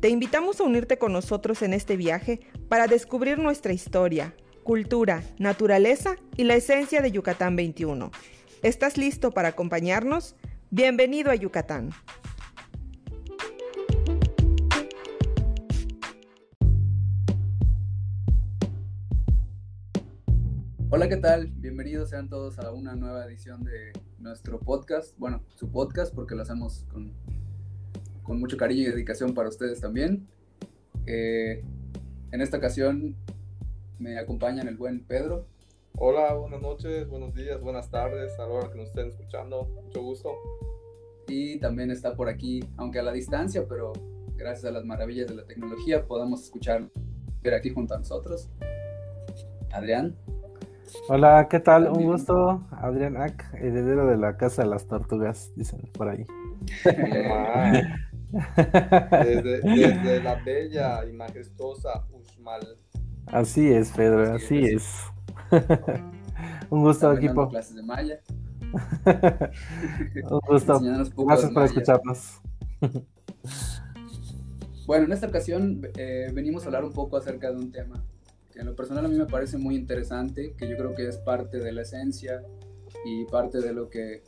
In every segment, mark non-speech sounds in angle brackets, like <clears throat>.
Te invitamos a unirte con nosotros en este viaje para descubrir nuestra historia, cultura, naturaleza y la esencia de Yucatán 21. ¿Estás listo para acompañarnos? Bienvenido a Yucatán. Hola, ¿qué tal? Bienvenidos sean todos a una nueva edición de nuestro podcast. Bueno, su podcast porque lo hacemos con, con mucho cariño y dedicación para ustedes también. Eh, en esta ocasión me acompañan el buen Pedro. Hola, buenas noches, buenos días, buenas tardes, a la hora que nos estén escuchando. Mucho gusto. Y también está por aquí, aunque a la distancia, pero gracias a las maravillas de la tecnología podamos escuchar ver aquí junto a nosotros. Adrián. Hola, ¿qué tal? Un gusto, Adrián Ack, heredero de la Casa de las Tortugas, dicen por ahí. <laughs> <laughs> desde, la bella y majestuosa Uxmal. Así es, Pedro, así, es. Un gusto, equipo. clases de Maya. <laughs> Un gusto. Gracias por escucharnos. bueno, en esta ocasión eh, venimos a hablar un poco acerca de un tema en lo personal a mí me parece muy interesante, que yo creo que es parte de la esencia y parte de lo que,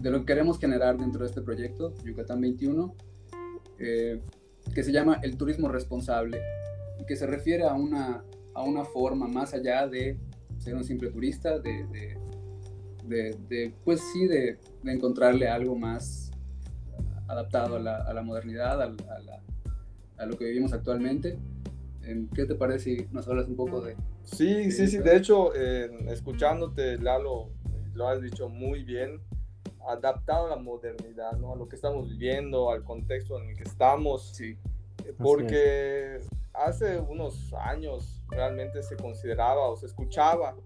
de lo que queremos generar dentro de este proyecto, Yucatán 21, eh, que se llama el turismo responsable que se refiere a una, a una forma más allá de ser un simple turista, de, de, de, pues sí, de, encontrarle algo más adaptado a la, a la modernidad, a, a, a lo que vivimos actualmente. ¿Qué te parece si nos hablas un poco de... Sí, sí, sí, de hecho, escuchándote, Lalo, lo has dicho muy bien, adaptado a la modernidad, ¿no? a lo que estamos viviendo, al contexto en el que estamos. Sí. Porque hace unos años realmente se consideraba o se escuchaba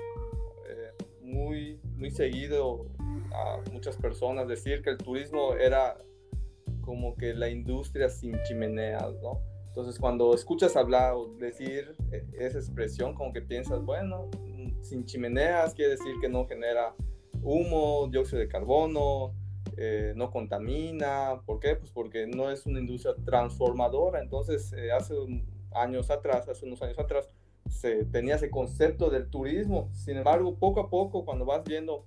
eh, muy, muy seguido a muchas personas decir que el turismo era como que la industria sin chimeneas, ¿no? Entonces, cuando escuchas hablar o decir eh, esa expresión, como que piensas, bueno, mm, sin chimeneas quiere decir que no genera humo, dióxido de carbono, eh, no contamina. ¿Por qué? Pues porque no es una industria transformadora. Entonces, eh, hace años atrás, hace unos años atrás, se tenía ese concepto del turismo. Sin embargo, poco a poco, cuando vas viendo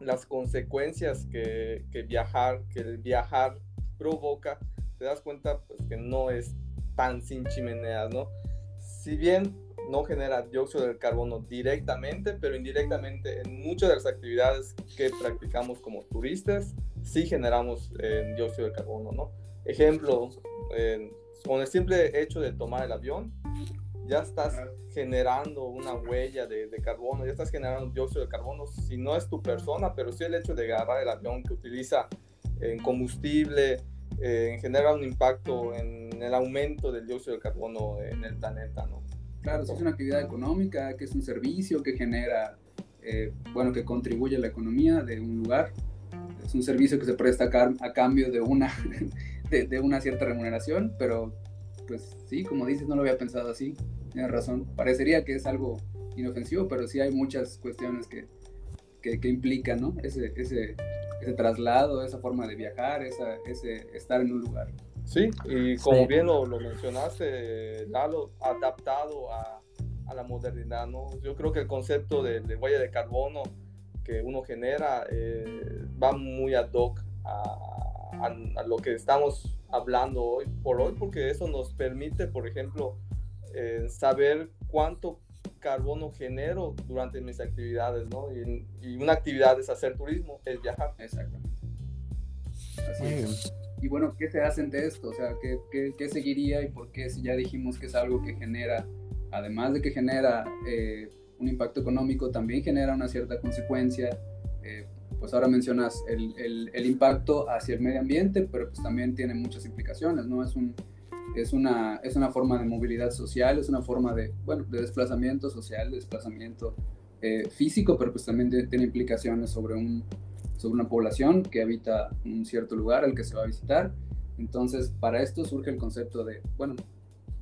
las consecuencias que, que viajar, que el viajar provoca, te das cuenta pues, que no es tan sin chimeneas, ¿no? Si bien no genera dióxido de carbono directamente, pero indirectamente en muchas de las actividades que practicamos como turistas, sí generamos eh, dióxido de carbono, ¿no? Ejemplo, con el simple hecho de tomar el avión, ya estás generando una huella de, de, carbono, ya estás generando dióxido de carbono, si no es tu persona, pero sí el hecho de agarrar el avión que utiliza en combustible, eh, genera un impacto en el aumento del dióxido de carbono en el planeta, ¿no? Claro, si es una actividad económica, que es un servicio que genera, eh, bueno, que contribuye a la economía de un lugar. Es un servicio que se presta a, cambio de una, <laughs> de, una cierta remuneración, pero pues sí, como dices, no lo había pensado así. Tienes razón. Parecería que es algo inofensivo, pero sí hay muchas cuestiones que, que, implican, ¿no? Ese, ese, ese traslado, esa forma de viajar, ese estar en un lugar. Sí, y como bien lo, lo, mencionaste, Lalo, adaptado a, a, la modernidad, ¿no? Yo creo que el concepto de, de huella de carbono que uno genera eh, va muy ad hoc a, a, lo que estamos hablando hoy por hoy, porque eso nos permite, por ejemplo, eh, saber cuánto carbono genero durante mis actividades, ¿no? Y, una actividad es hacer turismo, es viajar. Exactamente. Así es. Y bueno, ¿qué se hace de esto? O sea, ¿qué, qué, seguiría y por qué si ya dijimos que es algo que genera, además de que genera eh, un impacto económico, también genera una cierta consecuencia? Eh, pues ahora mencionas el, el, el, impacto hacia el medio ambiente, pero pues también tiene muchas implicaciones, ¿no? Es un, es una, es una forma de movilidad social, es una forma de, bueno, de desplazamiento social, de desplazamiento eh, físico, pero pues también tiene implicaciones sobre, un, sobre una población que habita un cierto lugar al que se va a visitar. Entonces, para esto surge el concepto de, bueno,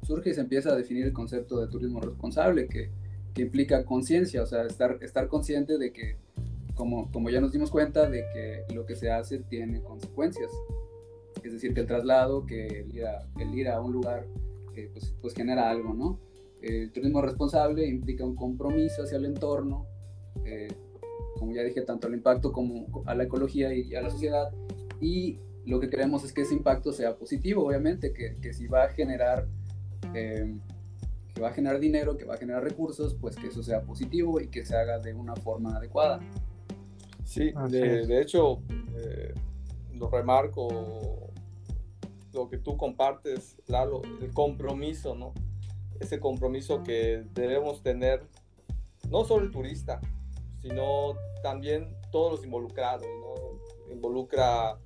surge y se empieza a definir el concepto de turismo responsable, que, que implica conciencia, o sea, estar, estar consciente de que, como, como ya nos dimos cuenta, de que lo que se hace tiene consecuencias es decir, que el traslado, que el ir a, el ir a un lugar, eh, pues, pues, genera algo, ¿no? El turismo responsable implica un compromiso hacia el entorno, eh, como ya dije, tanto al impacto como a la ecología y a la sociedad, y lo que queremos es que ese impacto sea positivo, obviamente, que, que si va a generar... Eh, que va a generar dinero, que va a generar recursos, pues que eso sea positivo y que se haga de una forma adecuada. Sí, de, de hecho, lo remarco lo que tú compartes, Lalo, el compromiso, ¿no? Ese compromiso que debemos tener, no solo el turista, sino también todos los involucrados, ¿no? Involucra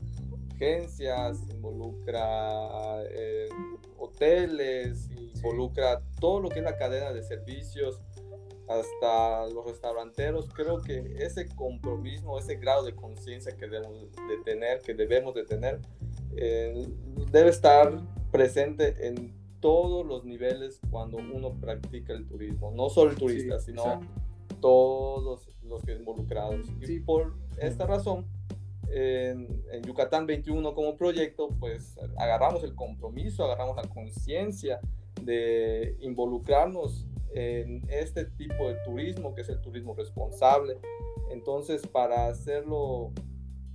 agencias, involucra eh, hoteles, involucra todo lo que es la cadena de servicios, hasta los restauranteros. Creo que ese compromiso, ese grado de conciencia que debemos de tener, que debemos de tener, eh, debe estar presente en todos los niveles cuando uno practica el turismo, no solo el turista, sino todos los que involucrados. Y por esta razón, en, en, Yucatán 21 como proyecto, pues agarramos el compromiso, agarramos la conciencia de involucrarnos en este tipo de turismo, que es el turismo responsable. Entonces, para hacerlo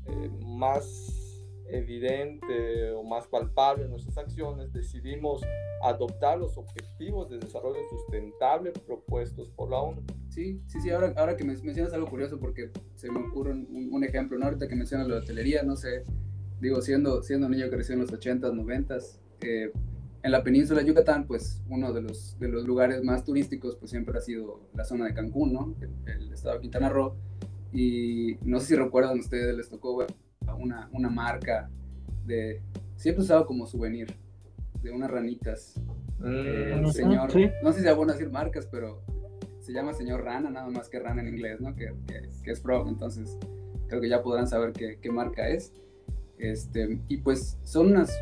eh, más evidente o más palpable en nuestras acciones, decidimos adoptar los objetivos de desarrollo sustentable propuestos por la ONU. Sí, sí, sí, ahora, ahora que me mencionas algo curioso porque se me ocurre un, ejemplo, ¿no? ahorita que mencionas la hotelería, no sé, digo, siendo, siendo niño que creció en los 80s, 90s, eh, en la península de Yucatán, pues uno de los, de los lugares más turísticos pues siempre ha sido la zona de Cancún, ¿no? El, estado de Quintana Roo. Y no sé si recuerdan ustedes, les tocó una, una marca de, siempre usado como souvenir, de unas ranitas. Mm, señor, no sé si es bueno decir marcas, pero se llama señor Rana, nada más que Rana en inglés, ¿no? Que, que, es Frog, entonces creo que ya podrán saber qué, qué marca es. Este, y pues son unas,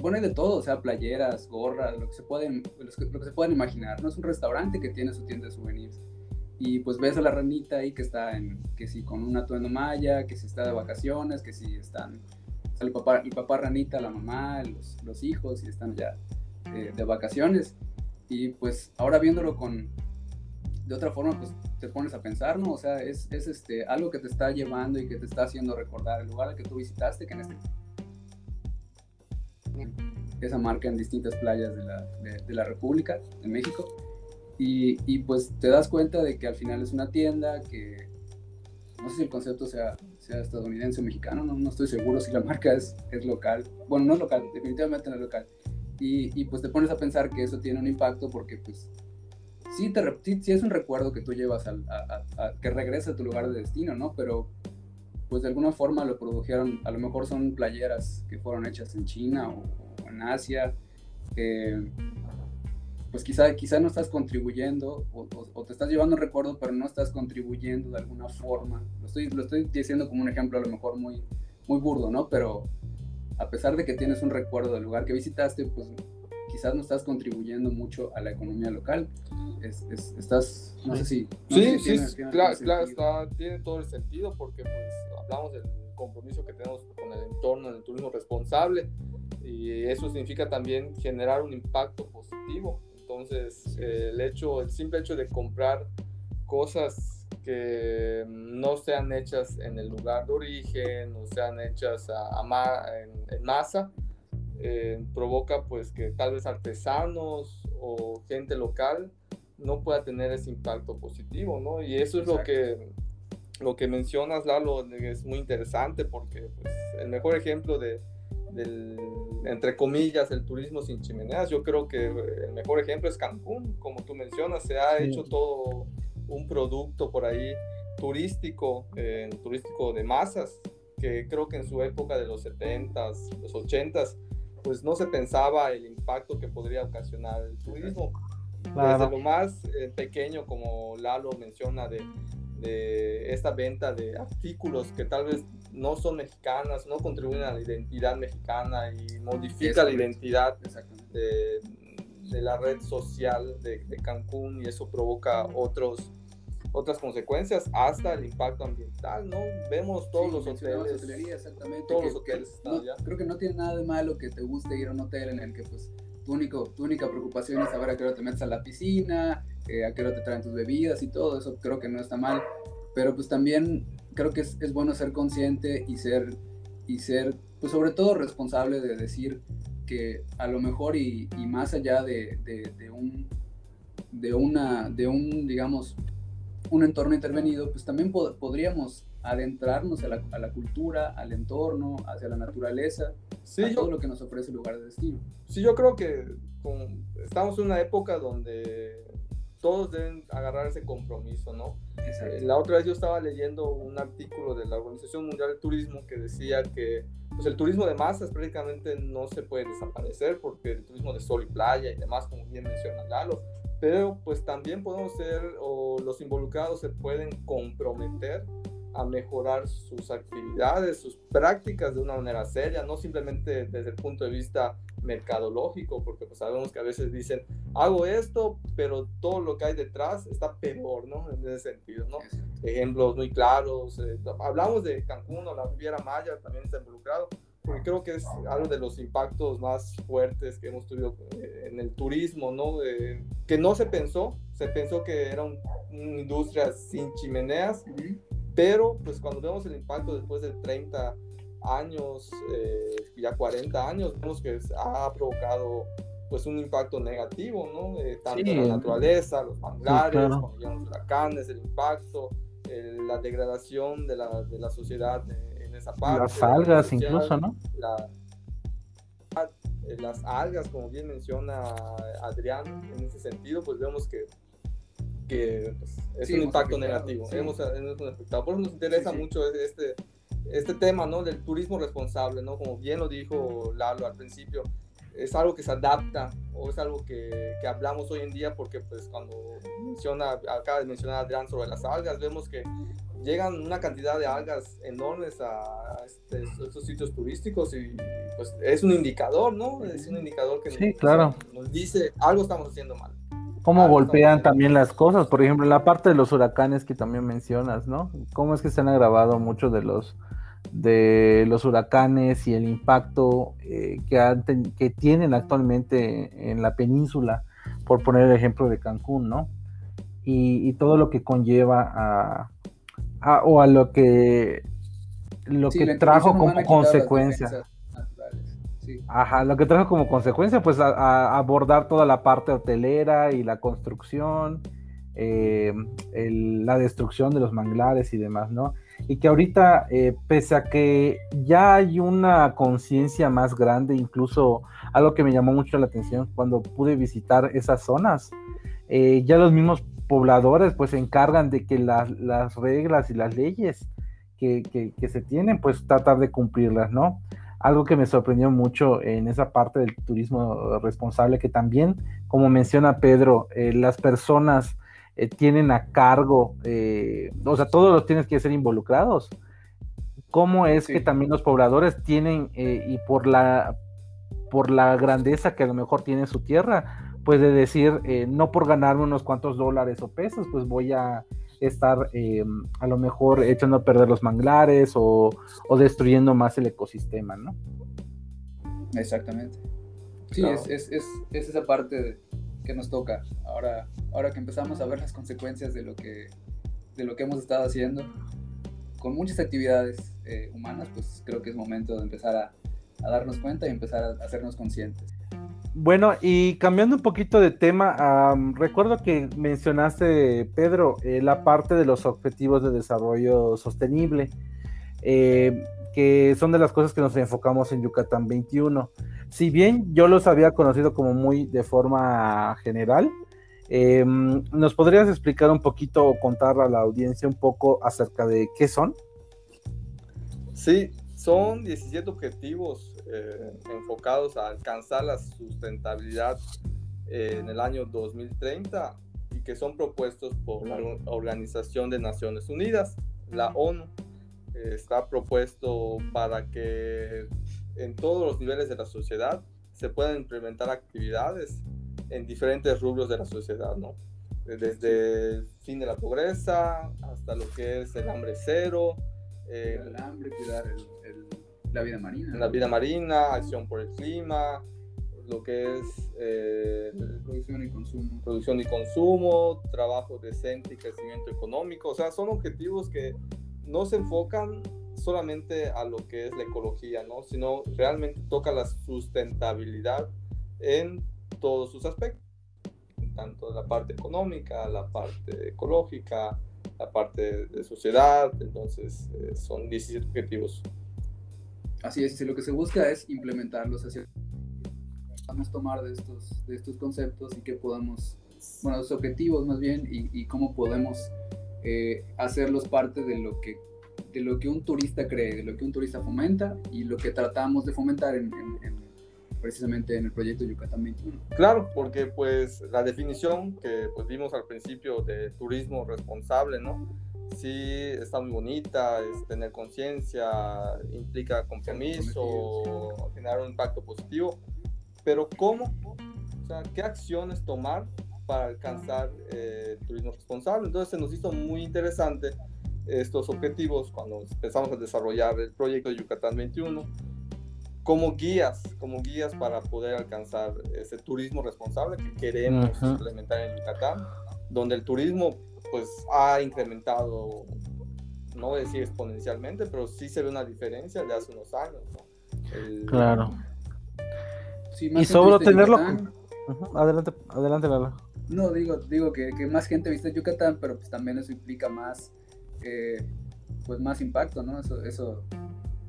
bueno, de todo, o sea, playeras, gorras, lo que se pueden, lo que se pueden imaginar, ¿no? Es un restaurante que tiene su tienda de souvenirs. Y pues ves a la ranita ahí que está en, que si con un atuendo maya, que si está de vacaciones, que si están, el papá, el papá ranita, la mamá, los, los hijos, y están ya eh, de vacaciones. Y pues ahora viéndolo con, de otra forma, pues te pones a pensar, ¿no? O sea, es, es, este, algo que te está llevando y que te está haciendo recordar el lugar al que tú visitaste, que en este... Esa marca en distintas playas de la, de, la República, de México. Y, y, pues te das cuenta de que al final es una tienda que... No sé si el concepto sea, sea estadounidense o mexicano, no, no estoy seguro si la <laughs> marca es, es local. Bueno, no es local, definitivamente no es local. Y, y, pues te pones a pensar que eso tiene un impacto porque pues sí, te, sí, es un recuerdo que tú llevas a, que regresa a tu lugar de destino, ¿no? Pero pues de alguna forma lo produjeron, a lo mejor son playeras que fueron hechas en China o, en Asia, pues quizá, quizá no estás contribuyendo o, te estás llevando un recuerdo, pero no estás contribuyendo de alguna forma. Lo estoy, lo estoy diciendo como un ejemplo a lo mejor muy, muy burdo, ¿no? Pero a pesar de que tienes un recuerdo del lugar que visitaste, pues quizás no estás contribuyendo mucho a la economía local. Es, estás, no sé si... sí, sí, claro, claro está, tiene todo el sentido porque pues hablamos del compromiso que tenemos con el entorno en el turismo responsable y eso significa también generar un impacto positivo. Entonces, el hecho, el simple hecho de comprar cosas que no sean hechas en el lugar de origen, no sean hechas a, en masa, eh, provoca pues que tal vez artesanos o gente local no pueda tener ese impacto positivo, ¿no? Y eso es lo que, lo que mencionas, Lalo, es muy interesante porque pues, el mejor ejemplo de, del, entre comillas, el turismo sin chimeneas, yo creo que el mejor ejemplo es Cancún, como tú mencionas, se ha hecho todo un producto por ahí turístico, eh, turístico de masas, que creo que en su época de los 70s, los 80s, pues no se pensaba el impacto que podría ocasionar el turismo. Desde lo más eh, pequeño, como Lalo menciona, de, de esta venta de artículos que tal vez no son mexicanas, no contribuyen a la identidad mexicana y modifica la identidad de, de, la red social de, de, Cancún y eso provoca otros otras consecuencias hasta el impacto ambiental, ¿no? Vemos todos los hoteles. exactamente. Todos los hoteles Creo que no tiene nada de malo que te guste ir a un hotel en el que pues tu, único, tu única preocupación es saber a qué hora te metes a la piscina, eh, a qué hora te traen tus bebidas y todo, eso creo que no está mal, pero pues también creo que es, es bueno ser consciente y ser, y ser, pues sobre todo responsable de decir que a lo mejor y, y más allá de, de, de, un, de, una, de un, digamos, un entorno intervenido, pues también podríamos adentrarnos a la, a la, cultura, al entorno, hacia la naturaleza, sí, a todo lo que nos ofrece el lugar de destino. Sí, yo creo que estamos en una época donde todos deben agarrar ese compromiso, ¿no? Eh, la otra vez yo estaba leyendo un artículo de la Organización Mundial del Turismo que decía que pues, el turismo de masas prácticamente no se puede desaparecer porque el turismo de sol y playa y demás, como bien menciona Lalo, pero pues también podemos ser o los involucrados se pueden comprometer a mejorar sus actividades, sus prácticas de una manera seria, no simplemente desde el punto de vista mercadológico, porque pues sabemos que a veces dicen, hago esto, pero todo lo que hay detrás está peor, ¿no? En ese sentido, ¿no? Ejemplos muy claros, eh, hablamos de Cancún o la Riviera Maya, también está involucrado, porque creo que es algo de los impactos más fuertes que hemos tenido eh, en el turismo, ¿no? que no se pensó, se pensó que era una industria sin chimeneas, pero pues cuando vemos el impacto después de 30 años, eh, ya 40 años, vemos que ha provocado pues un impacto negativo, ¿no? Eh, tanto en la naturaleza, los manglares, los huracanes, el impacto, la degradación de la, de la sociedad en esa parte. Las algas incluso, ¿no? Eh, las algas, como bien menciona Adrián, en ese sentido, pues vemos que que pues, es un impacto negativo. Hemos, hemos, afectado. Por eso nos interesa mucho este, este tema, ¿no? Del turismo responsable, ¿no? Como bien lo dijo Lalo al principio, es algo que se adapta o es algo que, que hablamos hoy en día porque pues cuando menciona, acaba de mencionar Adrián sobre las algas, vemos que llegan una cantidad de algas enormes a, este, estos sitios turísticos y pues es un indicador, ¿no? Es un indicador que sí, claro. nos dice algo estamos haciendo mal. Cómo golpean también las cosas, por ejemplo, la parte de los huracanes que también mencionas, ¿no? Cómo es que se han agravado muchos de los de los huracanes y el impacto eh, que, que tienen actualmente en la península, por poner el ejemplo de Cancún, ¿no? Y, todo lo que conlleva a, o a lo que lo que trajo como consecuencia. Ajá, lo que trajo como consecuencia, pues a, abordar toda la parte hotelera y la construcción, eh, la destrucción de los manglares y demás, ¿no? Y que ahorita, eh, pese a que ya hay una conciencia más grande, incluso algo que me llamó mucho la atención cuando pude visitar esas zonas, eh, ya los mismos pobladores pues se encargan de que las reglas y las leyes que, que se tienen, pues tratar de cumplirlas, ¿no? algo que me sorprendió mucho en esa parte del turismo responsable, que también, como menciona Pedro, eh, las personas eh, tienen a cargo, eh, o sea, todos los tienes que ser involucrados. ¿Cómo es que también los pobladores tienen, y por la, por la grandeza que a lo mejor tiene su tierra, puede decir, no por ganarme unos cuantos dólares o pesos, pues voy a estar eh, a lo mejor echando a perder los manglares o, destruyendo más el ecosistema, ¿no? Exactamente. Sí, es, es, es, es, esa parte nos toca. Ahora, ahora que empezamos a ver las consecuencias de lo que, de lo que hemos estado haciendo, con muchas actividades eh, humanas, pues creo que es momento de empezar a, darnos cuenta y empezar a hacernos conscientes. Bueno, y cambiando un poquito de tema, recuerdo que mencionaste, Pedro, eh, la parte de los objetivos de desarrollo sostenible, eh, que son de las cosas que nos enfocamos en Yucatán 21. Si bien yo los había conocido como muy de forma general, em, ¿nos podrías explicar un poquito o contar a la audiencia un poco acerca de qué son? Sí, son 17 objetivos eh, enfocados a alcanzar la sustentabilidad en el año 2030 y que son propuestos por la Organización de Naciones Unidas, la ONU. Está propuesto para que en todos los niveles de la sociedad se puedan implementar actividades en diferentes rubros de la sociedad, ¿no? Desde el fin de la pobreza hasta lo que es el hambre cero. el hambre, cuidar la vida marina. La vida marina, acción por el clima, lo que es eh, producción y consumo. Producción y consumo, trabajo decente y crecimiento económico. O sea, son objetivos que no se enfocan solamente a lo que es la ecología, ¿no? Sino realmente toca la sustentabilidad en todos sus aspectos, tanto la parte económica, la parte ecológica, la parte de sociedad, entonces eh, son 17 objetivos. Así es, lo que se busca es implementarlos hacia a tomar de estos, de estos conceptos y que podamos, bueno, los objetivos más bien, y cómo podemos eh, hacerlos parte de lo que de lo que un turista cree, de lo que un turista fomenta y lo que tratamos de fomentar en, precisamente en el proyecto Yucatán 21. Claro, porque pues la definición que pues vimos al principio de turismo responsable, ¿no? Sí, está muy bonita, es tener conciencia, implica compromiso, generar un impacto positivo, pero ¿cómo? O sea, ¿qué acciones tomar para alcanzar eh, el turismo responsable? Entonces se nos hizo muy interesante estos objetivos cuando empezamos a desarrollar el proyecto de Yucatán 21 como guías, como guías para poder alcanzar ese turismo responsable que queremos implementar en Yucatán, donde el turismo pues ha incrementado, no voy a decir exponencialmente, pero sí se ve una diferencia de hace unos años. claro. y sobre tenerlo... Adelante, adelante, Lala. No, digo, digo que, que, más gente viste Yucatán, pero pues también eso implica más eh, pues más impacto, ¿no? Eso, eso,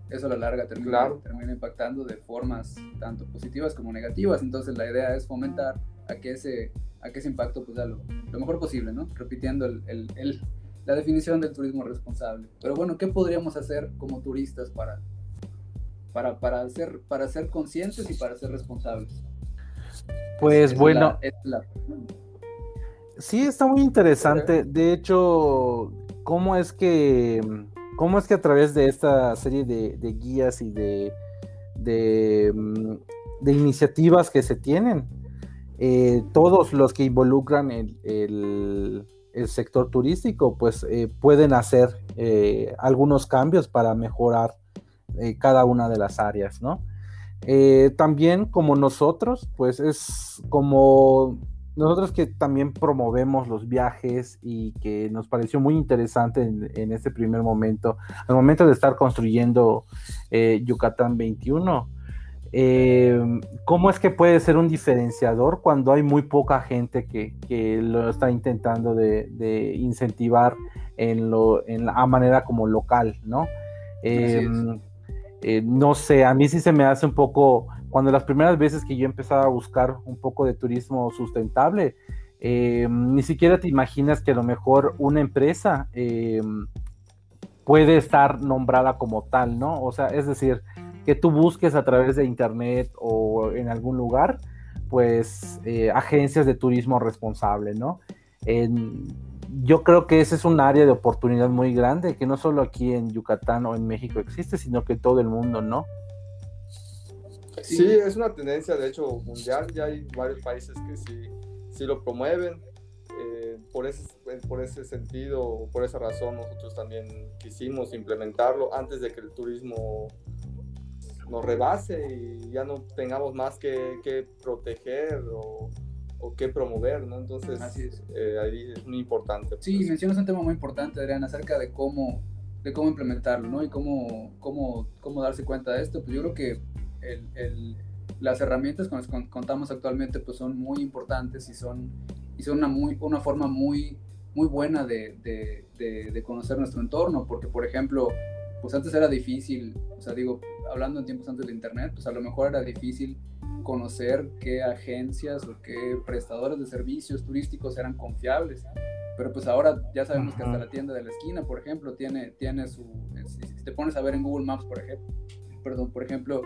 eso a la larga termina, termina impactando de formas tanto positivas como negativas. Entonces la idea es fomentar a que ese, a que ese impacto pues da lo, mejor posible, ¿no? Repitiendo el, el, la definición del turismo responsable. Pero bueno, ¿qué podríamos hacer como turistas para, para, para, ser, para ser conscientes y para ser responsables? Pues bueno. Sí, está muy interesante. De hecho, cómo es que, cómo es que a través de esta serie de, guías y de, mm, de, iniciativas que se tienen, eh, todos los que involucran el, el, sector turístico, pues eh, pueden hacer eh, algunos cambios para mejorar cada una de las áreas, ¿no? también como nosotros, pues es como nosotros que también promovemos los viajes y que nos pareció muy interesante en, este primer momento, al momento de estar construyendo eh, Yucatán 21, eh, ¿cómo es que puede ser un diferenciador cuando hay muy poca gente que, lo está intentando de, incentivar en, lo, en la manera como local, ¿no? Em, eh, no sé, a mí sí se me hace un poco cuando las primeras veces que yo empezaba a buscar un poco de turismo sustentable, eh, ni siquiera te imaginas que a lo mejor una empresa eh, puede estar nombrada como tal, ¿no? O sea, es decir, que tú busques a través de internet o en algún lugar, pues eh, agencias de turismo responsable, ¿no? yo creo que ese es un área de oportunidad muy grande, que no solo aquí en Yucatán o en México existe, sino que todo el mundo, ¿no? Sí, es una tendencia, de hecho, mundial. Ya hay varios países que sí, sí lo promueven. Eh, por, ese, por ese sentido, por esa razón, nosotros también quisimos implementarlo antes de que el turismo nos rebase y ya no tengamos más que, que proteger o, o, que promover, ¿no? Entonces, eh, ahí es muy importante. Sí, mencionas un tema muy importante, Adrián, acerca de cómo, de cómo implementarlo, ¿no? Y cómo, cómo, cómo darse cuenta de esto. Pues yo creo que el, las herramientas con las que contamos actualmente pues son muy importantes y son, y son una, muy, una forma muy, muy buena de, de, de, conocer nuestro entorno, porque por ejemplo, pues antes era difícil, o sea, digo, hablando en tiempos antes de Internet, pues a lo mejor era difícil conocer qué agencias o qué prestadores de servicios turísticos eran confiables. Pero pues ahora ya sabemos que hasta la tienda de la esquina, por ejemplo, tiene, tiene su... Si te pones a ver en Google Maps, por ejemplo, perdón, por ejemplo,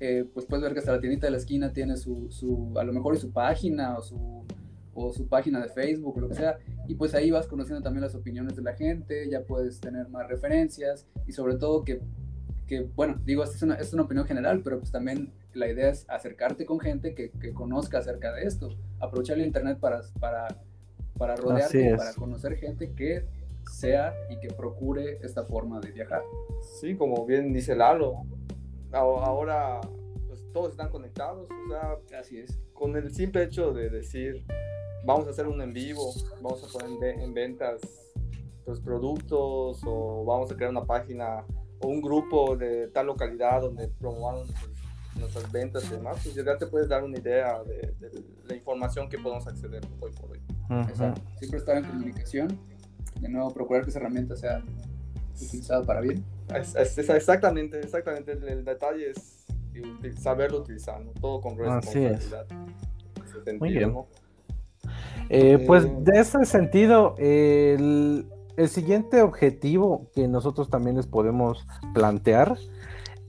eh, pues puedes ver que hasta la tiendita de la esquina tiene su, su a lo mejor su página o su, o su página de Facebook o lo que sea, y pues ahí vas conociendo también las opiniones de la gente, ya puedes tener más referencias y sobre todo que, que bueno, digo, esta es una, es una opinión general, pero pues también la idea es acercarte con gente que, que conozca acerca de esto, aprovechar el internet para, para, para rodearte, para conocer gente que sea y que procure esta forma de viajar. Sí, como bien dice Lalo, ahora pues, todos están conectados, o sea, así es. Con el simple hecho de decir, vamos a hacer un en vivo, vamos a poner en ventas los productos o vamos a crear una página o un grupo de tal localidad donde promovamos nuestras ventas y demás, pues ya te puedes dar una idea de, la información que podemos acceder hoy por hoy. Siempre estar en comunicación, de nuevo procurar que esa herramienta sea utilizada para bien. Es, exactamente, exactamente. El, detalle es saberlo utilizar, todo con responsabilidad. Muy bien. Eh, pues eh, de ese sentido, el, siguiente objetivo que nosotros también les podemos plantear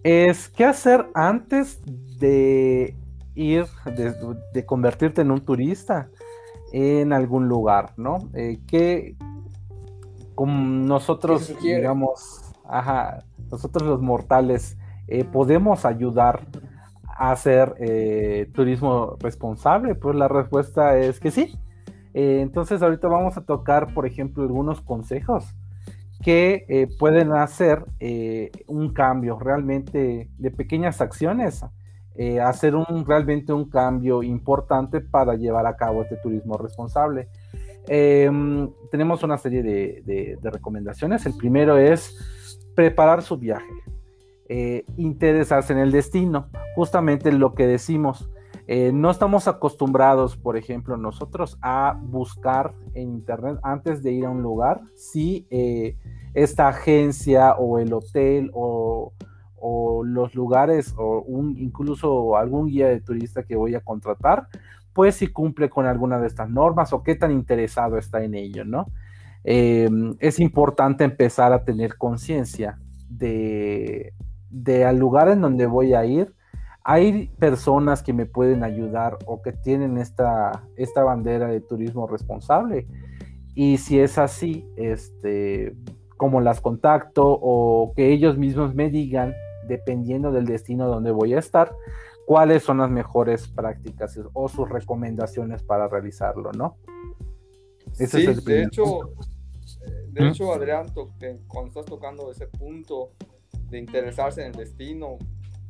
es qué hacer antes de ir, de, convertirte en un turista en algún lugar, ¿no? Eh, que como nosotros, digamos, ajá, nosotros los mortales podemos ayudar a hacer turismo responsable? Pues la respuesta es que sí. Eh, entonces ahorita vamos a tocar, por ejemplo, algunos consejos que eh, pueden hacer eh, un cambio realmente de pequeñas acciones, hacer un, realmente un cambio importante para llevar a cabo este turismo responsable. Em, tenemos una serie de, recomendaciones. El primero es preparar su viaje, interesarse en el destino, justamente lo que decimos. Eh, no estamos acostumbrados, por ejemplo, nosotros a buscar en Internet antes de ir a un lugar si eh, esta agencia o el hotel o, los lugares o incluso algún guía de turista que voy a contratar, pues si cumple con alguna de estas normas o qué tan interesado está en ello, ¿no? Em, es importante empezar a tener conciencia de, de al lugar en donde voy a ir, hay personas que me pueden ayudar o que tienen esta, esta bandera de turismo responsable. Y si es así, este, como las contacto o que ellos mismos me digan, dependiendo del destino donde voy a estar, cuáles son las mejores prácticas o sus recomendaciones para realizarlo, ¿no? sí, de hecho, de hecho, Adrián, cuando estás tocando ese punto de interesarse en el destino,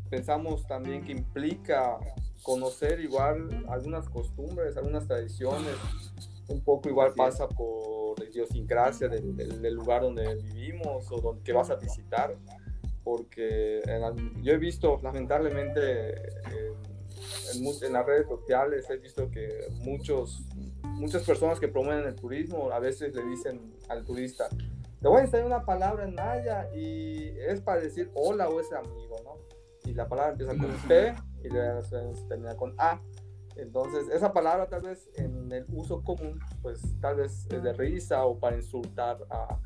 pensamos también que implica conocer igual algunas costumbres, algunas tradiciones, un poco igual pasa por la idiosincrasia del, lugar donde vivimos o donde que vas a visitar, porque yo he visto lamentablemente en, en, las redes sociales, he visto que muchos, muchas personas que promueven el turismo a veces le dicen al turista, te voy a enseñar una palabra en maya y es para decir hola o ese amigo, ¿no? y la palabra empieza con P y termina con A. Entonces, esa palabra tal vez en el uso común, pues tal vez es de risa o para insultar a,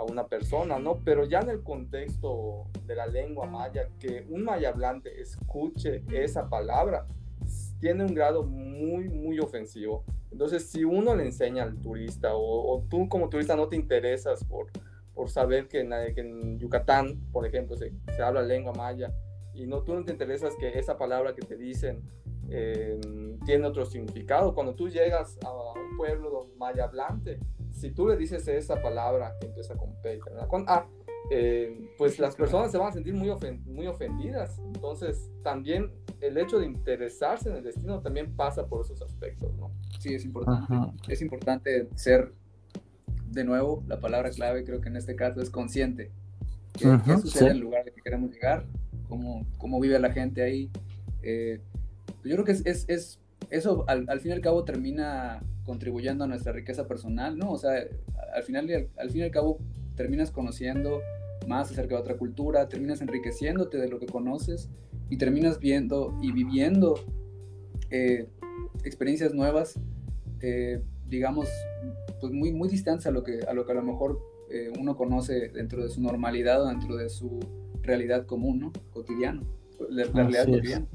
a una persona, ¿no? Pero ya en el contexto de la lengua maya, que un maya hablante escuche esa palabra, tiene un grado muy, muy ofensivo. Entonces, si uno le enseña al turista o, o tú como turista no te interesas por, por saber que en, que en Yucatán, por ejemplo, se, se habla lengua maya, y no tú no te interesas que esa palabra que te dicen eh, tiene otro significado. Cuando tú llegas a un pueblo maya hablante, si tú le dices esa palabra que empieza con P y con A, eh, pues las personas se van a sentir muy, muy ofendidas. Entonces, también el hecho de interesarse en el destino también pasa por esos aspectos, ¿no? Sí, es importante. Es importante ser, de nuevo, la palabra clave creo que en este caso es consciente. ¿Qué, sucede en el lugar al que queremos llegar? cómo, cómo vive la gente ahí. Eh, yo creo que es, es, es eso al, al, fin y al cabo termina contribuyendo a nuestra riqueza personal, ¿no? O sea, al final al fin y al cabo terminas conociendo más acerca de otra cultura, terminas enriqueciéndote de lo que conoces y terminas viendo y viviendo eh, experiencias nuevas, eh, digamos, pues muy, muy distantes a lo que a lo, que a lo mejor eh, uno conoce dentro de su normalidad o dentro de su realidad común, ¿no? Cotidiano, la, realidad cotidiana.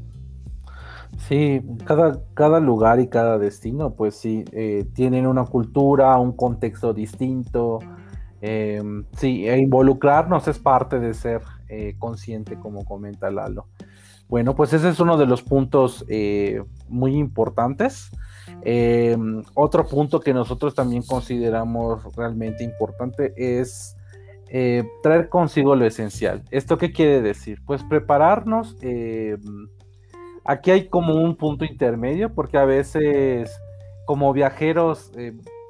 Sí, cada, cada lugar y cada destino, pues sí, tienen una cultura, un contexto distinto. sí, e involucrarnos es parte de ser consciente, como comenta Lalo. Bueno, pues ese es uno de los puntos eh, muy importantes. Eh, otro punto que nosotros también consideramos realmente importante es eh, traer consigo lo esencial. ¿Esto qué quiere decir? Pues prepararnos. Aquí hay como un punto intermedio porque a veces como viajeros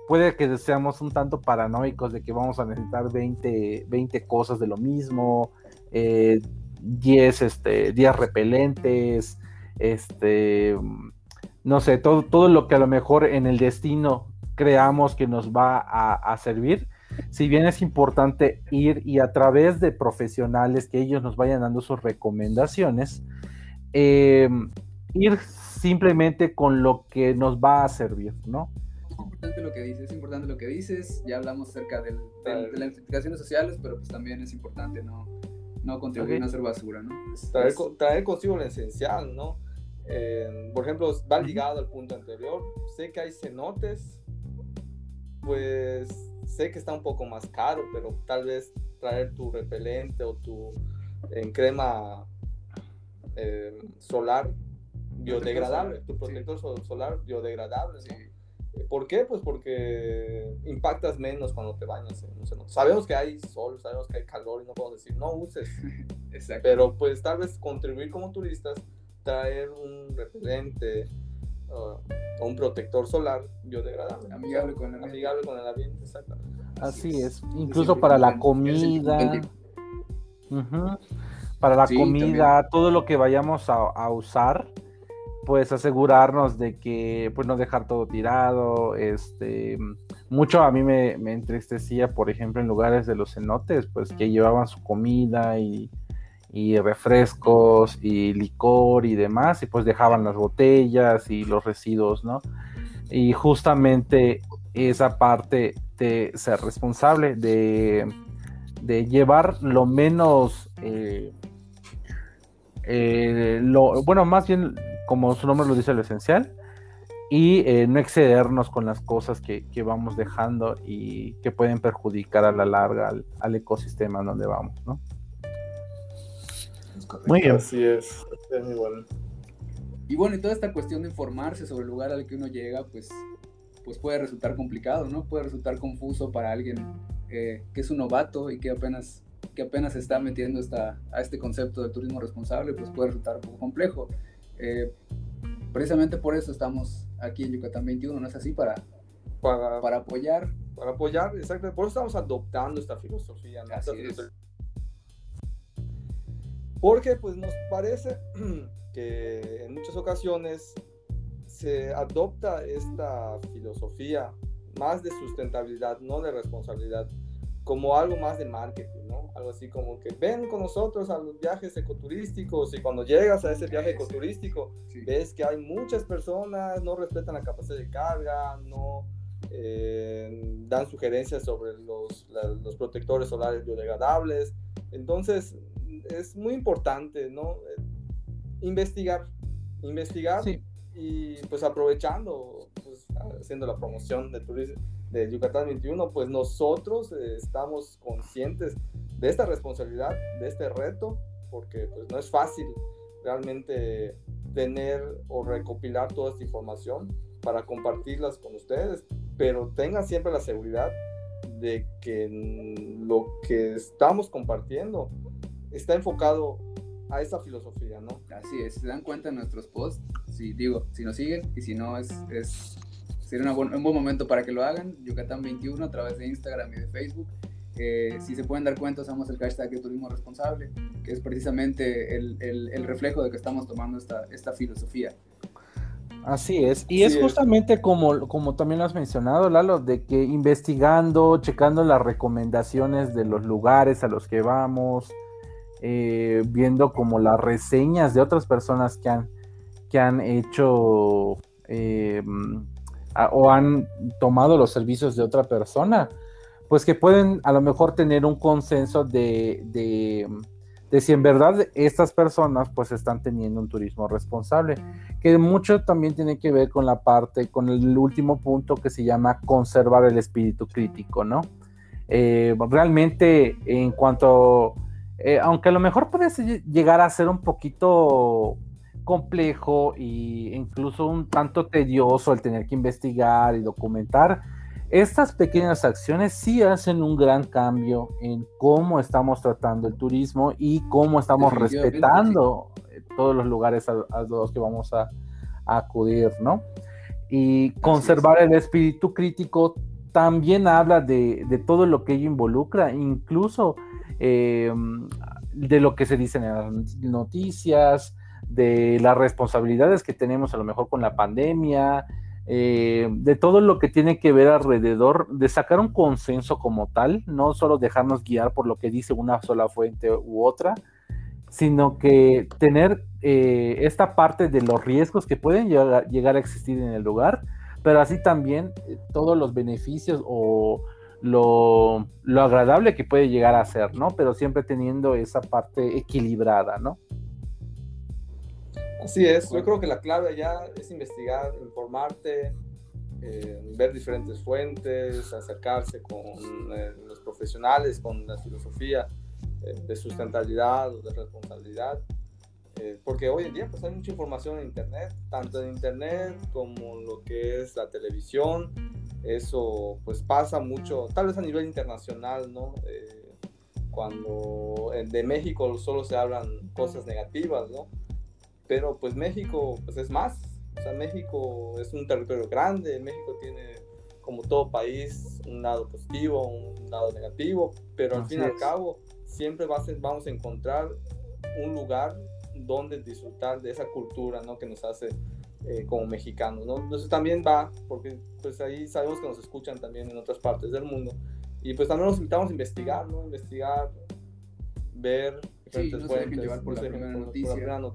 puede que seamos un tanto paranoicos de que vamos a necesitar 20, 20 cosas de lo mismo. 10 este, días repelentes, este, no sé, todo, todo lo que a lo mejor en el destino creamos que nos va a, servir. Si bien es importante ir y a través de profesionales que ellos nos vayan dando sus recomendaciones, eh, ir simplemente con lo que nos va a servir, ¿no? Es importante lo que dices, es importante lo que dices. Ya hablamos acerca de las implicaciones sociales, pero pues también es importante no, no contribuir a hacer basura, ¿no? traer, consigo lo esencial, ¿no? por ejemplo, va ligado al punto anterior. Sé que hay cenotes, pues sé que está un poco más caro, pero tal vez traer tu repelente o tu en crema eh, solar biodegradable, tu protector solar biodegradable. ¿no? ¿Por qué? Pues porque impactas menos cuando te bañas. Sabemos que hay sol, sabemos que hay calor y no podemos decir no uses. <laughs> Exacto. Pero pues tal vez contribuir como turistas, traer un repelente uh, o un protector solar biodegradable. Amigable con el ambiente. Amigable con el ambiente, exactamente. Así es. Incluso para la comida. Para la comida, todo lo que vayamos a usar pues asegurarnos de que pues no dejar todo tirado, este, mucho a mí me, entristecía, por ejemplo, en lugares de los cenotes, pues que llevaban su comida y, refrescos y licor y demás, y pues dejaban las botellas y los residuos, ¿no? Y justamente esa parte de ser responsable, de, llevar lo menos, eh, eh, lo, bueno, más bien como su nombre lo dice, lo esencial, y eh, no excedernos con las cosas que, vamos dejando y que pueden perjudicar a la larga al, ecosistema donde vamos, ¿no? muy bien. Así es, muy bueno. Y bueno, y toda esta cuestión de informarse sobre el lugar al que uno llega, pues, pues puede resultar complicado, ¿no? Puede resultar confuso para alguien eh, que es un novato y que apenas que apenas está metiendo esta, a este concepto de turismo responsable, pues puede resultar un poco complejo. Eh, precisamente por eso estamos aquí en Yucatán 21, ¿no es así? Para, para, para apoyar. Para apoyar, exacto. Por eso estamos adoptando esta filosofía. Porque pues nos parece <clears throat> que en muchas ocasiones se adopta esta filosofía más de sustentabilidad, no de responsabilidad, como algo más de marketing, ¿no? Algo así como que ven con nosotros a los viajes ecoturísticos y cuando llegas a ese viaje ecoturístico ves que hay muchas personas, no respetan la capacidad de carga, no eh, dan sugerencias sobre los, los protectores solares biodegradables. Entonces es muy importante, ¿no? Investigar, investigar y pues aprovechando, pues, haciendo la promoción de turismo de Yucatán 21, pues nosotros eh, estamos conscientes de esta responsabilidad, de este reto, porque pues no es fácil realmente tener o recopilar toda esta información para compartirlas con ustedes, pero tengan siempre la seguridad de que lo que estamos compartiendo está enfocado a esa filosofía, ¿no? Así es, se dan cuenta en nuestros posts, si digo, si nos siguen y si no es, es sería un buen momento para que lo hagan. Yucatán 21 a través de Instagram y de Facebook. Eh, si se pueden dar cuenta, usamos el hashtag de turismo responsable, que es precisamente el, el, reflejo de que estamos tomando esta, esta filosofía. Así es, y es justamente como, como también lo has mencionado, Lalo, de que investigando, checando las recomendaciones de los lugares a los que vamos, eh, viendo como las reseñas de otras personas que han que han hecho eh, o han tomado los servicios de otra persona, pues que pueden a lo mejor tener un consenso de, de, si en verdad estas personas pues están teniendo un turismo responsable, que mucho también tiene que ver con la parte, con el último punto que se llama conservar el espíritu crítico, ¿no? Eh, realmente en cuanto, eh, aunque a lo mejor puede llegar a ser un poquito complejo e incluso un tanto tedioso el tener que investigar y documentar, estas pequeñas acciones sí hacen un gran cambio en cómo estamos tratando el turismo y cómo estamos respetando todos los lugares a, los que vamos a, acudir, ¿no? Y conservar el espíritu crítico también habla de, todo lo que ello involucra, incluso em, de lo que se dice en las noticias, de las responsabilidades que tenemos a lo mejor con la pandemia, eh, de todo lo que tiene que ver alrededor, de sacar un consenso como tal, no solo dejarnos guiar por lo que dice una sola fuente u otra, sino que tener eh, esta parte de los riesgos que pueden llegar, a existir en el lugar, pero así también eh, todos los beneficios o lo, lo, agradable que puede llegar a ser, ¿no? Pero siempre teniendo esa parte equilibrada, ¿no? Así es, yo creo que la clave allá es investigar, informarte, eh, ver diferentes fuentes, acercarse con eh, los profesionales, con la filosofía eh, de sustentabilidad o de responsabilidad. porque hoy en día pues hay mucha información en internet, tanto en internet como lo que es la televisión. Eso pues pasa mucho, tal vez a nivel internacional, ¿no? cuando de México solo se hablan cosas negativas, ¿no? Pero pues México pues es más, o sea, México es un territorio grande, México tiene como todo país un lado positivo, un lado negativo, pero al fin y al cabo siempre vamos a encontrar un lugar donde disfrutar de esa cultura ¿no? que nos hace eh, como mexicanos. ¿no? Entonces también va, porque pues ahí sabemos que nos escuchan también en otras partes del mundo. Y pues también nos invitamos a investigar, ¿no? Investigar, ver sí, no se llevar por, la primera noticia,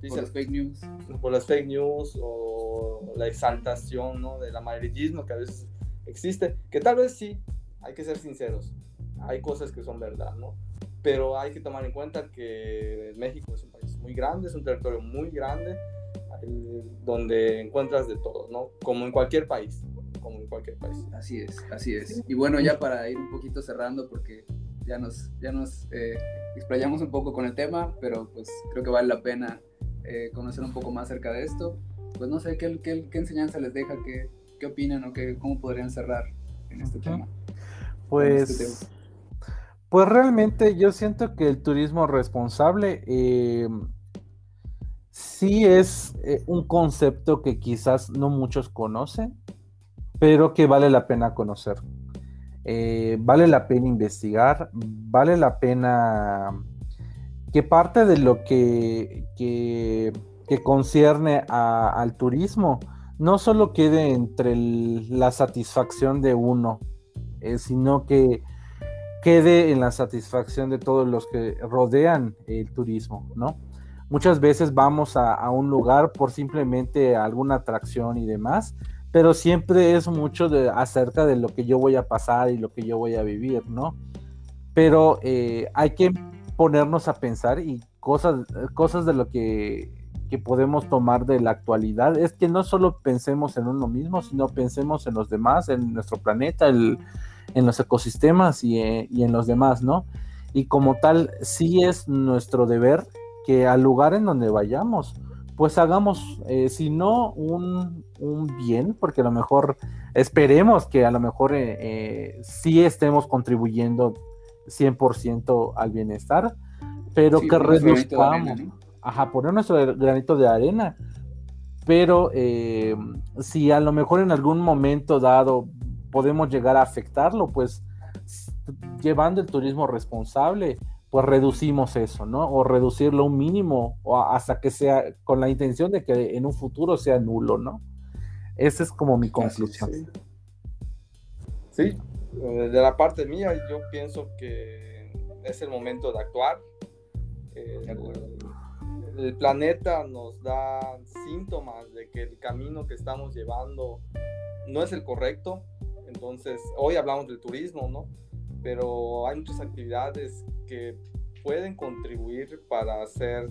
por las fake news. Por las fake news o la exaltación ¿no? del amarillismo que a veces existe, que tal vez sí, hay que ser sinceros, hay cosas que son verdad, ¿no? Pero hay que tomar en cuenta que México es un país muy grande, es un territorio muy grande, donde encuentras de todo, ¿no? Como en cualquier país, como en cualquier país. Así es, así es. Y bueno, ya para ir un poquito cerrando, porque ya nos, ya nos eh, explayamos un poco con el tema, pero pues creo que vale la pena eh, conocer un poco más acerca de esto. Pues no sé, ¿qué, qué, qué enseñanza les deja? ¿Qué, qué opinan o qué, cómo podrían cerrar en este tema? Pues, este pues realmente yo siento que el turismo responsable eh, sí es un concepto que quizás no muchos conocen, pero que vale la pena conocer. Eh, vale la pena investigar, vale la pena que parte de lo que, que, concierne al turismo no solo quede entre la satisfacción de uno, eh, sino que quede en la satisfacción de todos los que rodean el turismo, ¿no? Muchas veces vamos a, a un lugar por simplemente alguna atracción y demás, pero siempre es mucho de, acerca de lo que yo voy a pasar y lo que yo voy a vivir, ¿no? Pero eh, hay que ponernos a pensar y cosas, cosas de lo que, que, podemos tomar de la actualidad es que no solo pensemos en uno mismo, sino pensemos en los demás, en nuestro planeta, en los ecosistemas y, eh, y en los demás, ¿no? Y como tal, sí es nuestro deber que al lugar en donde vayamos, pues hagamos, eh, si no un, bien, porque a lo mejor esperemos que a lo mejor eh, eh, sí estemos contribuyendo 100% al bienestar, pero que reduzcamos, ajá, poner nuestro granito de arena, pero si a lo mejor en algún momento dado podemos llegar a afectarlo, pues llevando el turismo responsable, pues reducimos eso, ¿no? O reducirlo un mínimo o hasta que sea con la intención de que en un futuro sea nulo, ¿no? Esa es como mi conclusión. Sí. Eh, de la parte mía yo pienso que es el momento de actuar. El planeta nos da síntomas de que el camino que estamos llevando no es el correcto. Entonces, hoy hablamos del turismo, ¿no? Pero hay muchas actividades que pueden contribuir para hacer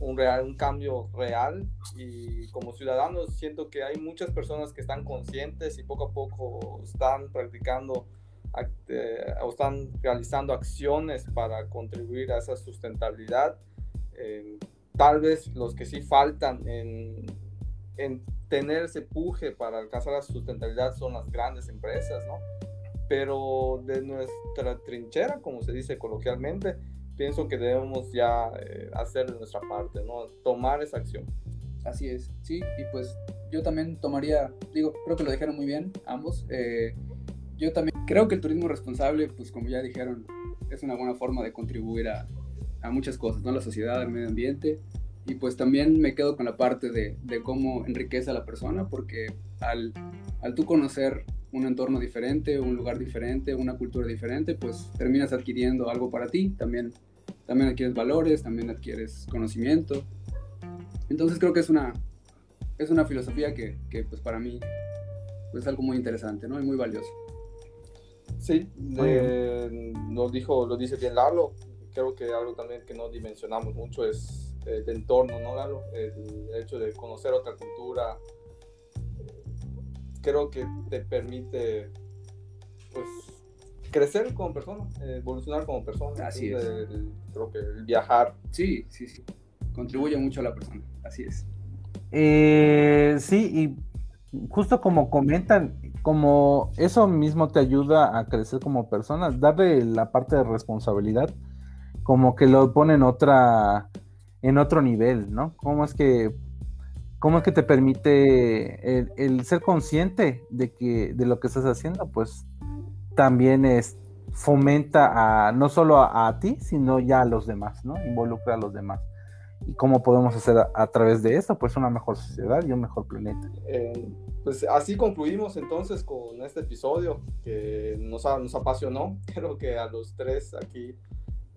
un, real, un cambio real y como ciudadanos siento que hay muchas personas que están conscientes y poco a poco están practicando eh, o están realizando acciones para contribuir a esa sustentabilidad. Eh, tal vez los que sí faltan en, en tener ese puje para alcanzar la sustentabilidad son las grandes empresas, ¿no? Pero de nuestra trinchera, como se dice coloquialmente, pienso que debemos ya eh, hacer de nuestra parte, ¿no? Tomar esa acción. Así es, sí, y pues yo también tomaría, digo, creo que lo dijeron muy bien ambos. Eh, yo también creo que el turismo responsable, pues como ya dijeron, es una buena forma de contribuir a, a muchas cosas, ¿no? A la sociedad, al medio ambiente. Y pues también me quedo con la parte de, de cómo enriquece a la persona, porque al, al tú conocer un entorno diferente, un lugar diferente, una cultura diferente, pues terminas adquiriendo algo para ti, también también adquieres valores, también adquieres conocimiento. Entonces creo que es una, es una filosofía que, que pues para mí pues, es algo muy interesante, ¿no? Y muy valioso. Sí, lo, dijo, lo dice bien Lalo. Creo que algo también que no dimensionamos mucho es el entorno, ¿no, Lalo? El hecho de conocer otra cultura. Creo que te permite, pues, crecer como persona, evolucionar como persona. Así es. creo que el viajar. Sí, sí, sí. Contribuye mucho a la persona. Así es. Eh, sí, y justo como comentan, como eso mismo te ayuda a crecer como persona, darle la parte de responsabilidad, como que lo pone en otra, en otro nivel, ¿no? ¿Cómo es que, cómo es que te permite el, ser consciente de que, de lo que estás haciendo? Pues también es, fomenta a, no solo a, ti, sino ya a los demás, ¿no? Involucra a los demás. ¿Y cómo podemos hacer a, través de eso? Pues una mejor sociedad y un mejor planeta. Eh, pues así concluimos entonces con este episodio que nos, nos apasionó. <laughs> Creo que a los tres aquí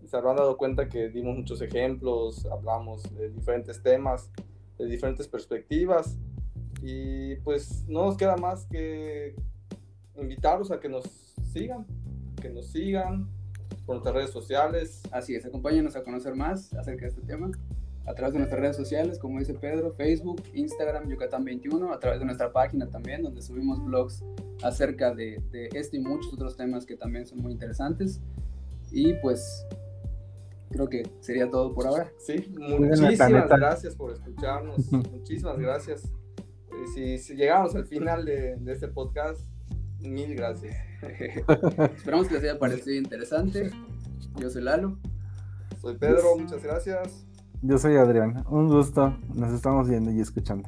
se habrán dado cuenta que dimos muchos ejemplos, hablamos de diferentes temas, de diferentes perspectivas. Y pues no nos queda más que invitarlos a que nos sigan, que nos sigan por nuestras redes sociales. Así es, acompáñenos a conocer más acerca de este tema a través de nuestras redes sociales, como dice Pedro, Facebook, Instagram, Yucatán21, a través de nuestra página también, donde subimos blogs acerca de, de este y muchos otros temas que también son muy interesantes. Y pues creo que sería todo por ahora. Sí, muchísimas gracias por escucharnos, muchísimas gracias. Si, si, llegamos al final de, de este podcast, Mil gracias. <laughs> Esperamos que les haya parecido interesante. Yo soy Lalo. Soy Pedro, muchas gracias. Yo soy Adrián. Un gusto. Nos estamos viendo y escuchando.